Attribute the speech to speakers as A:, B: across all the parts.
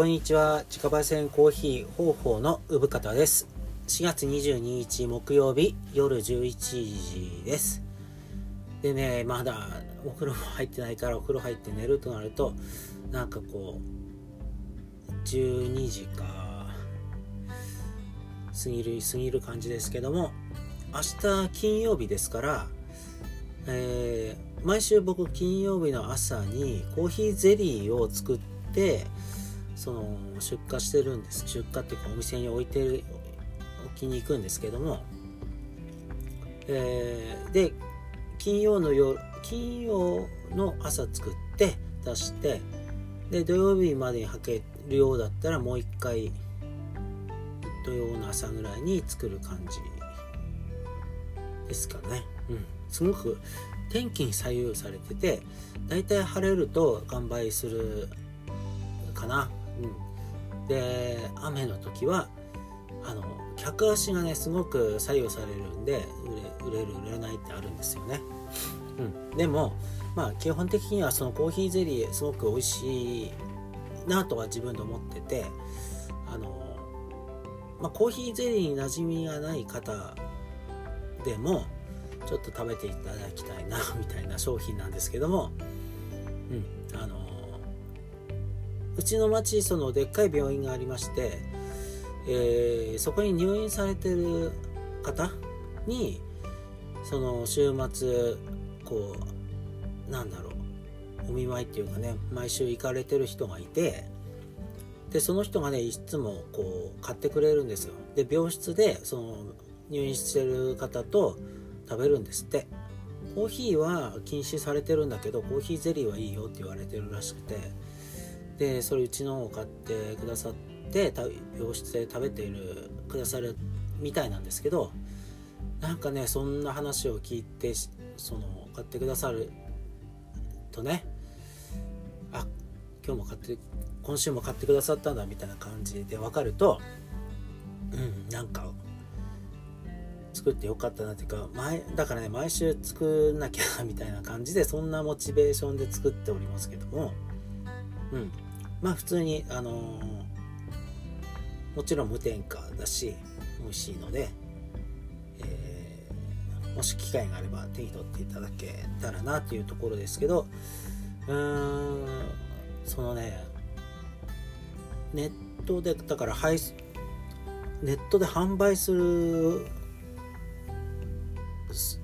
A: こんにちは。自家焙煎コーヒー方法の産方です。4月22日木曜日夜11時です。でねまだお風呂も入ってないからお風呂入って寝るとなるとなんかこう12時か過ぎる過ぎる感じですけども明日金曜日ですからえー、毎週僕金曜日の朝にコーヒーゼリーを作ってその出荷してるんです。出荷っていうかお店に置いてる置きに行くんですけども、えー、で金曜の夜金曜の朝作って出してで土曜日までに履けるようだったらもう一回土曜の朝ぐらいに作る感じですかね。うん。すごく天気に左右されてて大体晴れると完売するかな、うん、で雨の時はあの客足がねすごく左右されるんで売れ売れる売れないってあるんですよね、うん、でもまあ基本的にはそのコーヒーゼリーすごく美味しいなとは自分で思っててあの、まあ、コーヒーゼリーに馴染みがない方でもちょっと食べていただきたいなみたいな商品なんですけども、うん、うちの町そのでっかい病院がありまして、えー、そこに入院されてる方にその週末こうなんだろうお見舞いっていうかね毎週行かれてる人がいてでその人がねいつもこう買ってくれるんですよ。で病室でその入院してる方と食べるんですって。コーヒーは禁止されてるんだけどコーヒーゼリーはいいよって言われてるらしくて。でそれうちのを買ってくださって病室で食べているくださるみたいなんですけどなんかねそんな話を聞いてその買ってくださるとねあ今日も買って今週も買ってくださったんだみたいな感じで分かるとうんなんか作ってよかったなっていうか前だからね毎週作んなきゃみたいな感じでそんなモチベーションで作っておりますけどもうん。まあ普通にあのー、もちろん無添加だし美味しいので、えー、もし機会があれば手に取っていただけたらなっていうところですけどうーんそのねネットでだから配ネットで販売する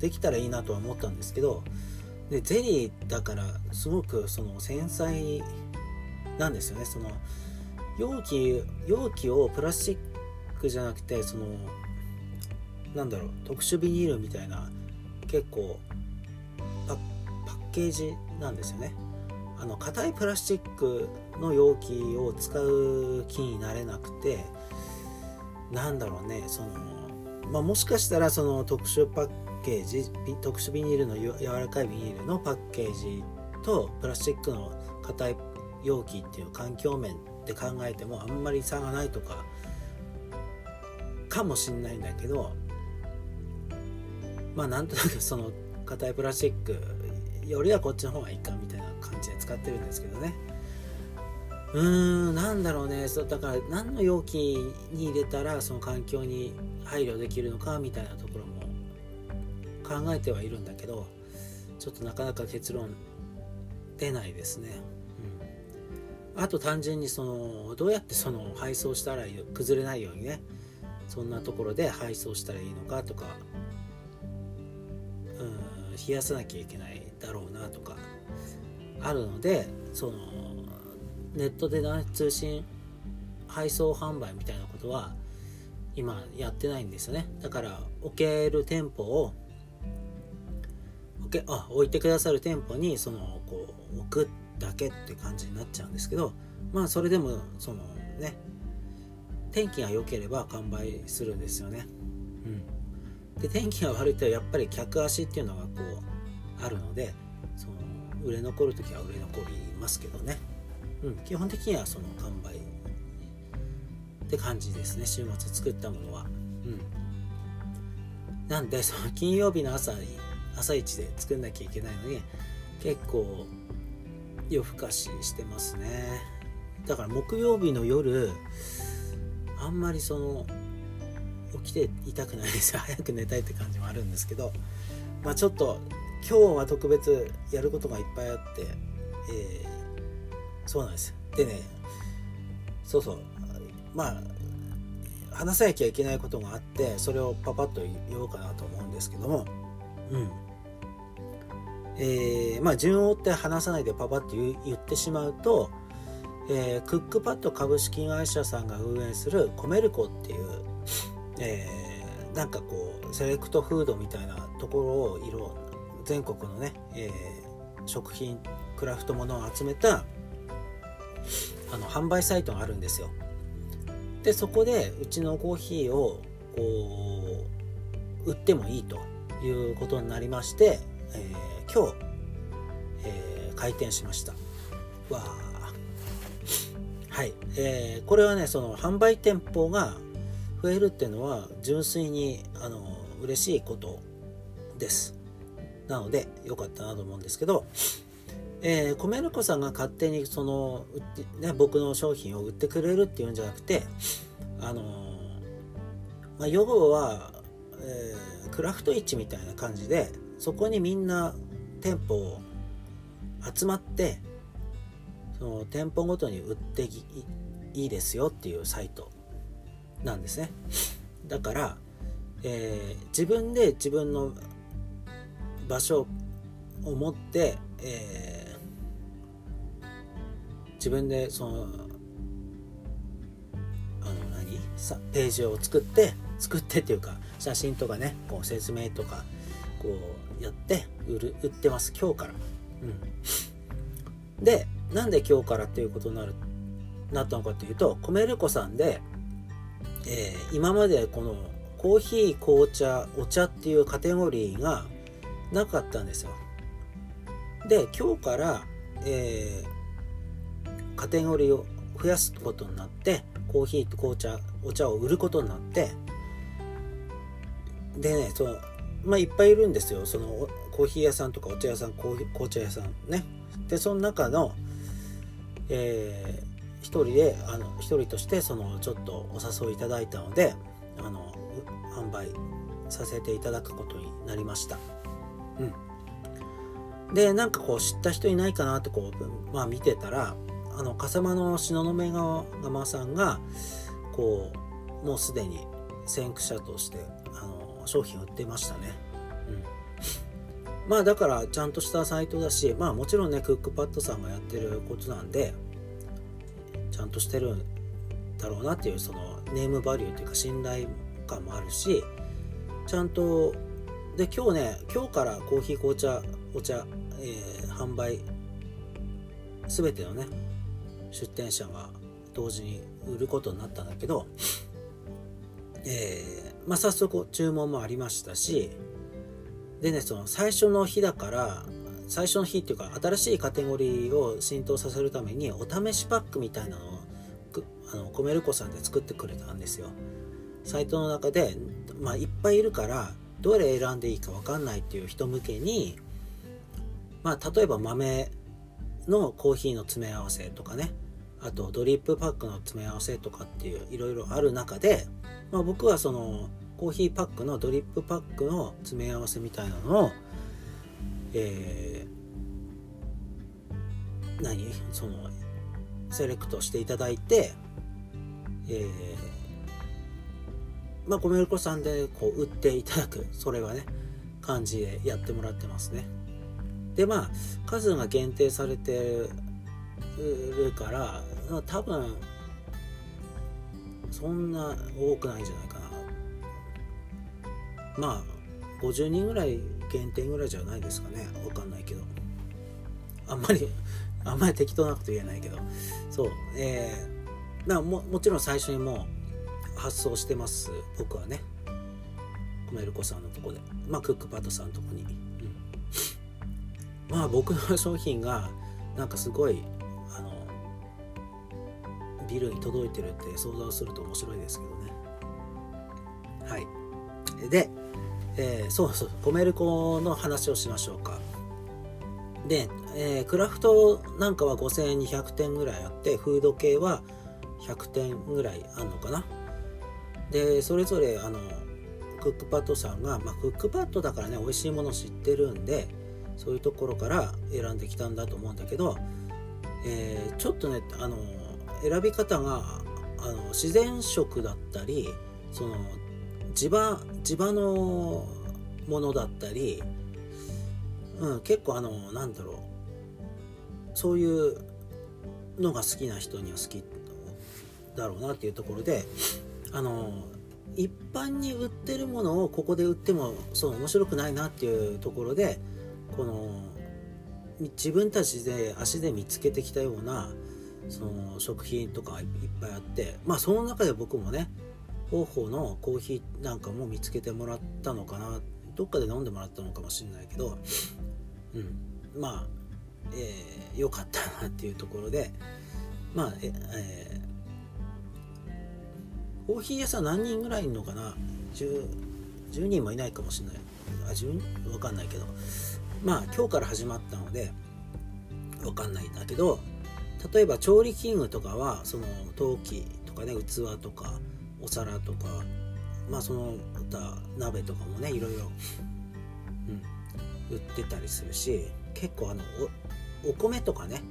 A: できたらいいなとは思ったんですけどでゼリーだからすごくその繊細になんですよね。その容器容器をプラスチックじゃなくてそのなんだろう特殊ビニールみたいな結構パッケージなんですよね。あの硬いプラスチックの容器を使う気になれなくてなんだろうねそのまあ、もしかしたらその特殊パッケージ特殊ビニールの柔らかいビニールのパッケージとプラスチックの硬い容器っていう環境面で考えてもあんまり差がないとかかもしんないんだけどまあなんとなく その硬いプラスチックよりはこっちの方がいいかみたいな感じで使ってるんですけどねうーんなんだろうねそうだから何の容器に入れたらその環境に配慮できるのかみたいなところも考えてはいるんだけどちょっとなかなか結論出ないですね。あと単純にそのどうやってその配送したら崩れないようにねそんなところで配送したらいいのかとか、うん、冷やさなきゃいけないだろうなとかあるのでそのネットで、ね、通信配送販売みたいなことは今やってないんですよね。だから置ける店舗をけあ置いてくださる店舗にそのこう置くだけって感じになっちゃうんですけどまあそれでもそのね天気が良ければ完売するんですよね。うん、で天気が悪いとやっぱり客足っていうのがこうあるのでその売れ残る時は売れ残りますけどね、うん、基本的にはその完売って感じですね。週末作ったものは。うん、なんでその金曜日の朝に朝一で作んなきゃいけないのに結構夜更かししてますね。だから木曜日の夜あんまりその起きていたくないです。早く寝たいって感じもあるんですけどまあちょっと今日は特別やることがいっぱいあって、えー、そうなんです。でねそうそう。まあ話さなきゃいけないことがあってそれをパパッと言おうかなと思うんですけどもうん。えー、まあ順を追って話さないでパパッと言ってしまうと、えー、クックパッド株式会社さんが運営するコメルコっていう、えー、なんかこうセレクトフードみたいなところを色全国のね、えー、食品クラフトものを集めたあの販売サイトがあるんですよ。でそこでうちのコーヒーをこう売ってもいいということになりまして、えー、今日、えー、開店しました。わはい、えー、これはねその販売店舗が増えるっていうのは純粋にあの嬉しいことです。なので良かったなと思うんですけどえー、米の子さんが勝手にその、ね、僕の商品を売ってくれるっていうんじゃなくて、あのー、まあ、要は、えー、クラフト市みたいな感じでそこにみんな店舗を集まってその店舗ごとに売っていいですよっていうサイトなんですね。だから、えー、自分で自分の場所を持って、えー自分でそのあの何？さページを作って作ってっていうか写真とかねこう説明とかこうやって売る売ってます今日から。うん、でなんで今日からっていうことになるなったのかっていうとコメルコさんで、えー、今までこのコーヒー紅茶お茶っていうカテゴリーがなかったんですよ。で今日から、えー、カテゴリーを増やすことになってコーヒーと紅茶お茶を売ることになってでねそのまあいっぱいいるんですよ。そのコーヒー屋さんとかお茶屋さん紅茶屋さんね。でその中のえー、一人であの一人としてそのちょっとお誘いいただいたのであの販売させていただくことになりました。うん。でなんかこう知った人いないかなってこうまあ見てたらあの笠間の東雲川さんがこうもうすでに先駆者としてあの商品売ってましたね、うん、まあだからちゃんとしたサイトだしまあもちろんねクックパッドさんがやってることなんでちゃんとしてるんだろうなっていうそのネームバリューというか信頼感もあるしちゃんとで今日ね今日からコーヒー紅茶お茶、えー、販売全てのね出店者が同時に売ることになったんだけど、え、まあ、早速注文もありましたしでねその最初の日だから最初の日っていうか新しいカテゴリーを浸透させるためにお試しパックみたいなのをあのコメルコさんで作ってくれたんですよ。サイトの中で、まあ、いっぱいいるからどれ選んでいいか分かんないっていう人向けにまあ例えば豆のコーヒーの詰め合わせとかねあとドリップパックの詰め合わせとかっていういろいろある中で、まあ、僕はそのコーヒーパックのドリップパックの詰め合わせみたいなのを、えー、何？そのセレクトしていただいて、えー、まあ、コメルコさんでこう売っていただく、それはね、感じでやってもらってますね。で、まあ、数が限定されてるから、多分そんな多くないんじゃないかまあ50人ぐらい限定ぐらいじゃないですかね。わかんないけど。あんまり あんまり適当なこと言えないけど。そう。えー、だももちろん最初にもう発送してます。僕はね。コメルコさんのとこで。まあクックパッドさんのとこに、うん、まあ僕の商品がなんかすごいあのビルに届いてるって想像すると面白いですけどね。はい。で、えー、そうそうコメルコの話をしましょうか。で、えー、クラフトなんかは5200点ぐらいあってフード系は100点ぐらいあるのかな。でそれぞれあのクックパッドさんが、まあ、クックパッドだからね美味しいもの知ってるんでそういうところから選んできたんだと思うんだけど、えー、ちょっとねあの選び方があの自然食だったりその地場地場のものだったり、うん、結構あのなんだろう。そういうのが好きな人には好きだろうなっていうところであの一般に売ってるものをここで売ってもそう面白くないなっていうところでこの自分たちで足で見つけてきたようなその食品とかいっぱいあってまあその中で僕もね方法のコーヒーなんかも見つけてもらったのかなどっかで飲んでもらったのかもしれないけどうんまあえー、よかったなっていうところでまあええー、コーヒー屋さん何人ぐらいいるのかな 10, 10人もいないかもしれない。あ10分かんないけど。まあ今日から始まったので分かんないんだけど例えば調理器具とかはその陶器とかね器とかお皿とかまあその他鍋とかもねいろいろ、うん、売ってたりするし結構あのお米とかね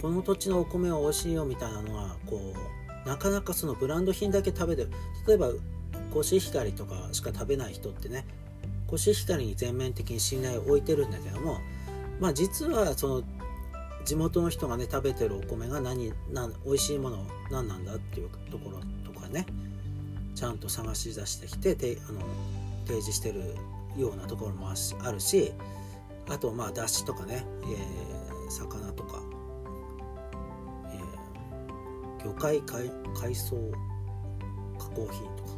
A: この土地のお米は美味しいよみたいなのはこうなかなかそのブランド品だけ食べてる例えばコシヒカリとかしか食べない人ってねコシヒカリに全面的に信頼を置いてるんだけどもまあ実はその地元の人がね食べてるお米が何何美味しいもの何なんだっていうところねちゃんと探し出してきててあの提示してるようなところもあるしあとまあだしとかね、えー、魚とか、えー、魚介海海藻加工品とか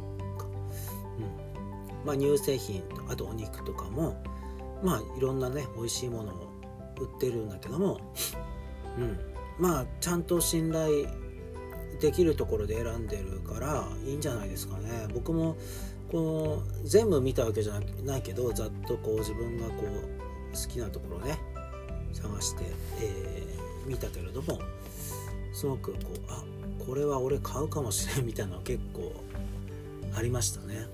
A: うん。まあ、乳製品あとお肉とかもまあいろんなね美味しいものを売ってるんだけども、うん、まあちゃんと信頼できるところで選んでるからいいんじゃないですかね僕もこの全部見たわけじゃないけどざっとこう自分がこう好きなところね探して、えー、見たけれどもすごくこうあこれは俺買うかもしれんみたいなのは結構ありましたね。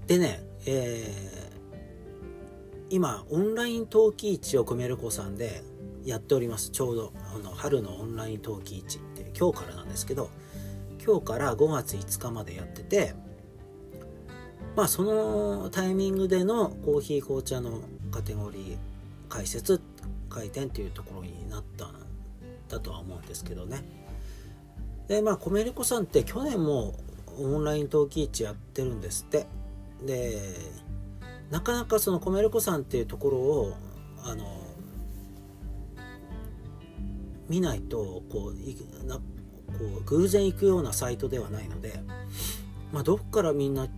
A: うん、でね、えー、今オンライン陶器市をコメルコさんでやっております。ちょうどあの春のオンライン陶器市って今日からなんですけど今日から5月5日までやっててまあそのタイミングでのコーヒー紅茶のカテゴリー解説回転っていうところになったんだとは思うんですけどね。でまあコメリコさんって去年もオンライン陶器市やってるんですって。でなかなかそのコメルコさんっていうところをあの見ないとこうなこう偶然行くようなサイトではないので、まあ、どっからみんな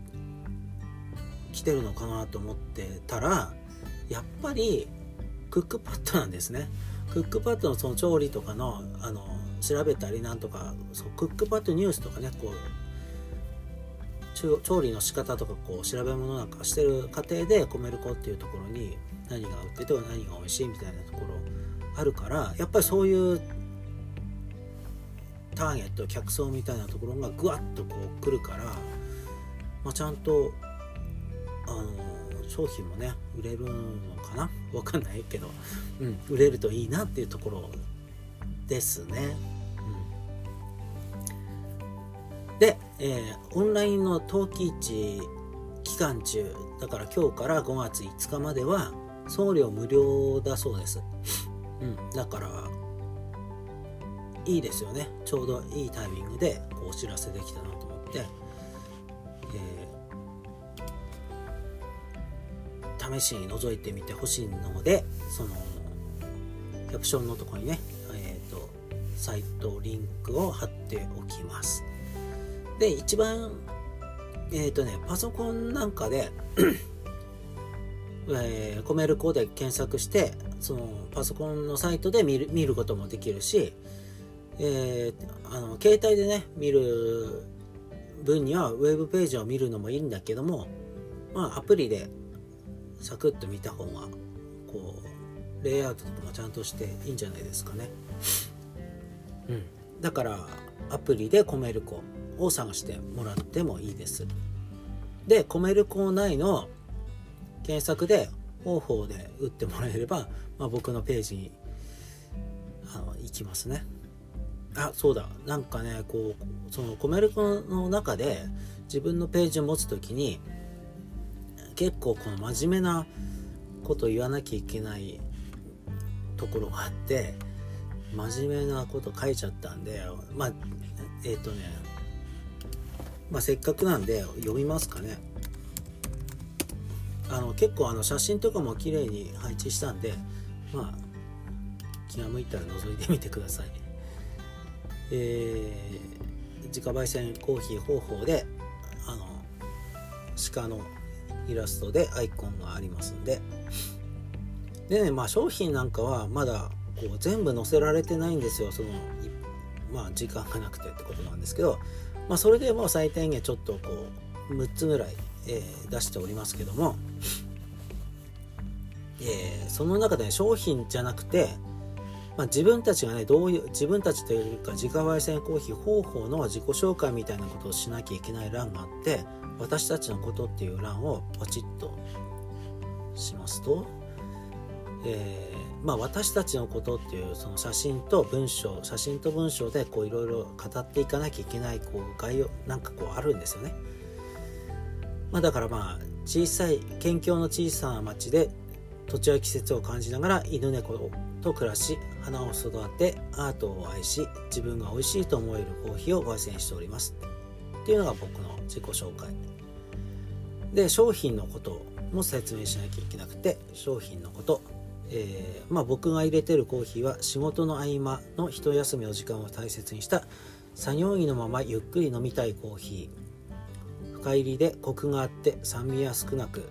A: 来てるのかなと思ってたらやっぱりクックパッドなんですね。クックパッドのその調理とかのあの調べたりなんとかそうクックパッドニュースとかねこう調理の仕方とかこう調べ物なんかしてる過程でコメルコっていうところに何が売ってて何が美味しいみたいなところあるからやっぱりそういうターゲット客層みたいなところがぐわっとこう来るから、まあ、ちゃんとあの商品もね売れるのかな？わかんないけど、うん、売れるといいなっていうところですね。うん、で、えー、オンラインの陶器市期間中だから今日から5月5日までは送料無料だそうです。うん、だからいいですよね。ちょうどいいタイミングでお知らせできたなと思って、え試しに覗いてみてほしいのでそのキャプションのとこにね、えーと、サイトリンクを貼っておきます。で一番えっ、ー、とねパソコンなんかで えー、コメルコで検索してそのパソコンのサイトで見る見ることもできるし、えー、あの携帯でね見る分にはウェブページを見るのもいいんだけどもまあアプリでサクッと見た方がこうレイアウトとかもちゃんとしていいんじゃないですかね。うん。だからアプリでコメルコを探してもらってもいいです。でコメルコ内の検索で方法で打ってもらえれば、まあ、僕のページにあの行きますね。あそうだ。なんかねこうそのコメルコの中で自分のページを持つ時に結構この真面目なこと言わなきゃいけないところがあって真面目なこと書いちゃったんでまあえっ、ー、とねまあせっかくなんで読みますかね。あの結構あの写真とかも綺麗に配置したんでまあ気が向いたら覗いてみてください。えー、自家焙煎コーヒー方法であの鹿のイラストでアイコンがありますんで。でねまあ商品なんかはまだこう全部載せられてないんですよ。そのまあ時間がなくてってことなんですけどまあそれでも最低限ちょっとこう6つぐらい、えー、出しておりますけども、えー、その中で、商品じゃなくてまあ、自分たちがねどういう自分たちというか自家焙煎コーヒー方法の自己紹介みたいなことをしなきゃいけない欄があって私たちのことっていう欄をポチッとしますと、えー、まあ、私たちのことっていうその写真と文章写真と文章でいろいろ語っていかなきゃいけないこう概要なんかこうあるんですよね。まあ、だからまあ小さい県境の小さな町で土地や季節を感じながら犬猫と暮らし花を育てアートを愛し自分が美味しいと思えるコーヒーを焙煎しております。っていうのが僕の自己紹介。で商品のことも説明しなきゃいけなくて商品のこと、えー、まあ、僕が入れてるコーヒーは仕事の合間の一休みの時間を大切にした作業着のままゆっくり飲みたいコーヒー。深入りでコクがあって酸味は少なく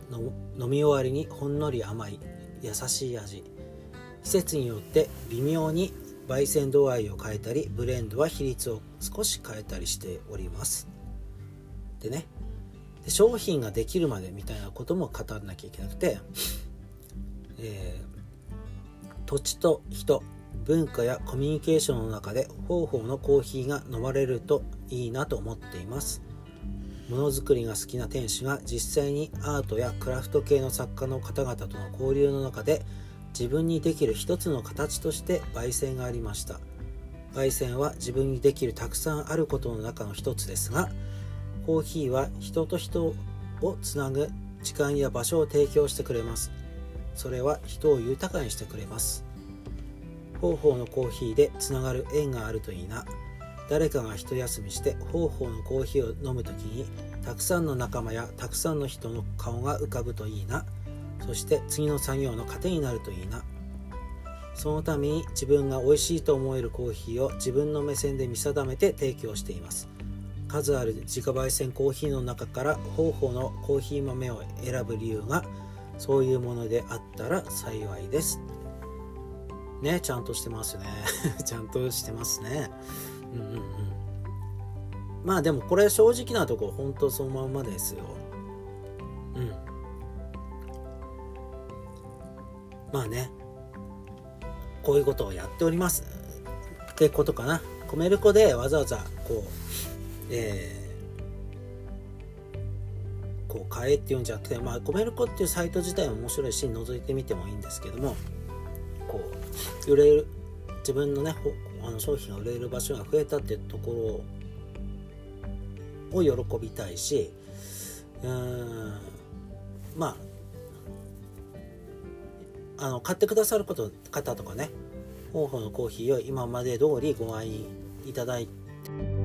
A: 飲み終わりにほんのり甘い優しい味。季節によって微妙に焙煎度合いを変えたりブレンドは比率を少し変えたりしております。でねで商品ができるまでみたいなことも語らなきゃいけなくて、えー、土地と人文化やコミュニケーションの中で方法のコーヒーが飲まれるといいなと思っています。ものづくりが好きな店主が実際にアートやクラフト系の作家の方々との交流の中で自分にできる一つの形として焙煎がありました。焙煎は自分にできるたくさんあることの中の一つですがコーヒーは人と人をつなぐ時間や場所を提供してくれます。それは人を豊かにしてくれます。方法のコーヒーでつながる縁があるといいな。誰かが一休みして方法のコーヒーを飲む時にたくさんの仲間やたくさんの人の顔が浮かぶといいな。そして次の作業の糧になるといいな。そのために自分が美味しいと思えるコーヒーを自分の目線で見定めて提供しています。数ある自家焙煎コーヒーの中から方法のコーヒー豆を選ぶ理由がそういうものであったら幸いです。ねちゃんとしてますね。ちゃんとしてますね。うんうんうん。まあでもこれ正直なとこ本当そのまんまですよ。うん。まあね。こういうことをやっております。ってことかな。コメルコでわざわざこうえー、こう買えっていうんじゃなくてまあコメルコっていうサイト自体も面白いし覗いてみてもいいんですけどもこう売れる自分のねあの商品が売れる場所が増えたっていうところを喜びたいしうーん。まああの買ってくださること方とかね方法のコーヒーを今まで通りご愛いただいて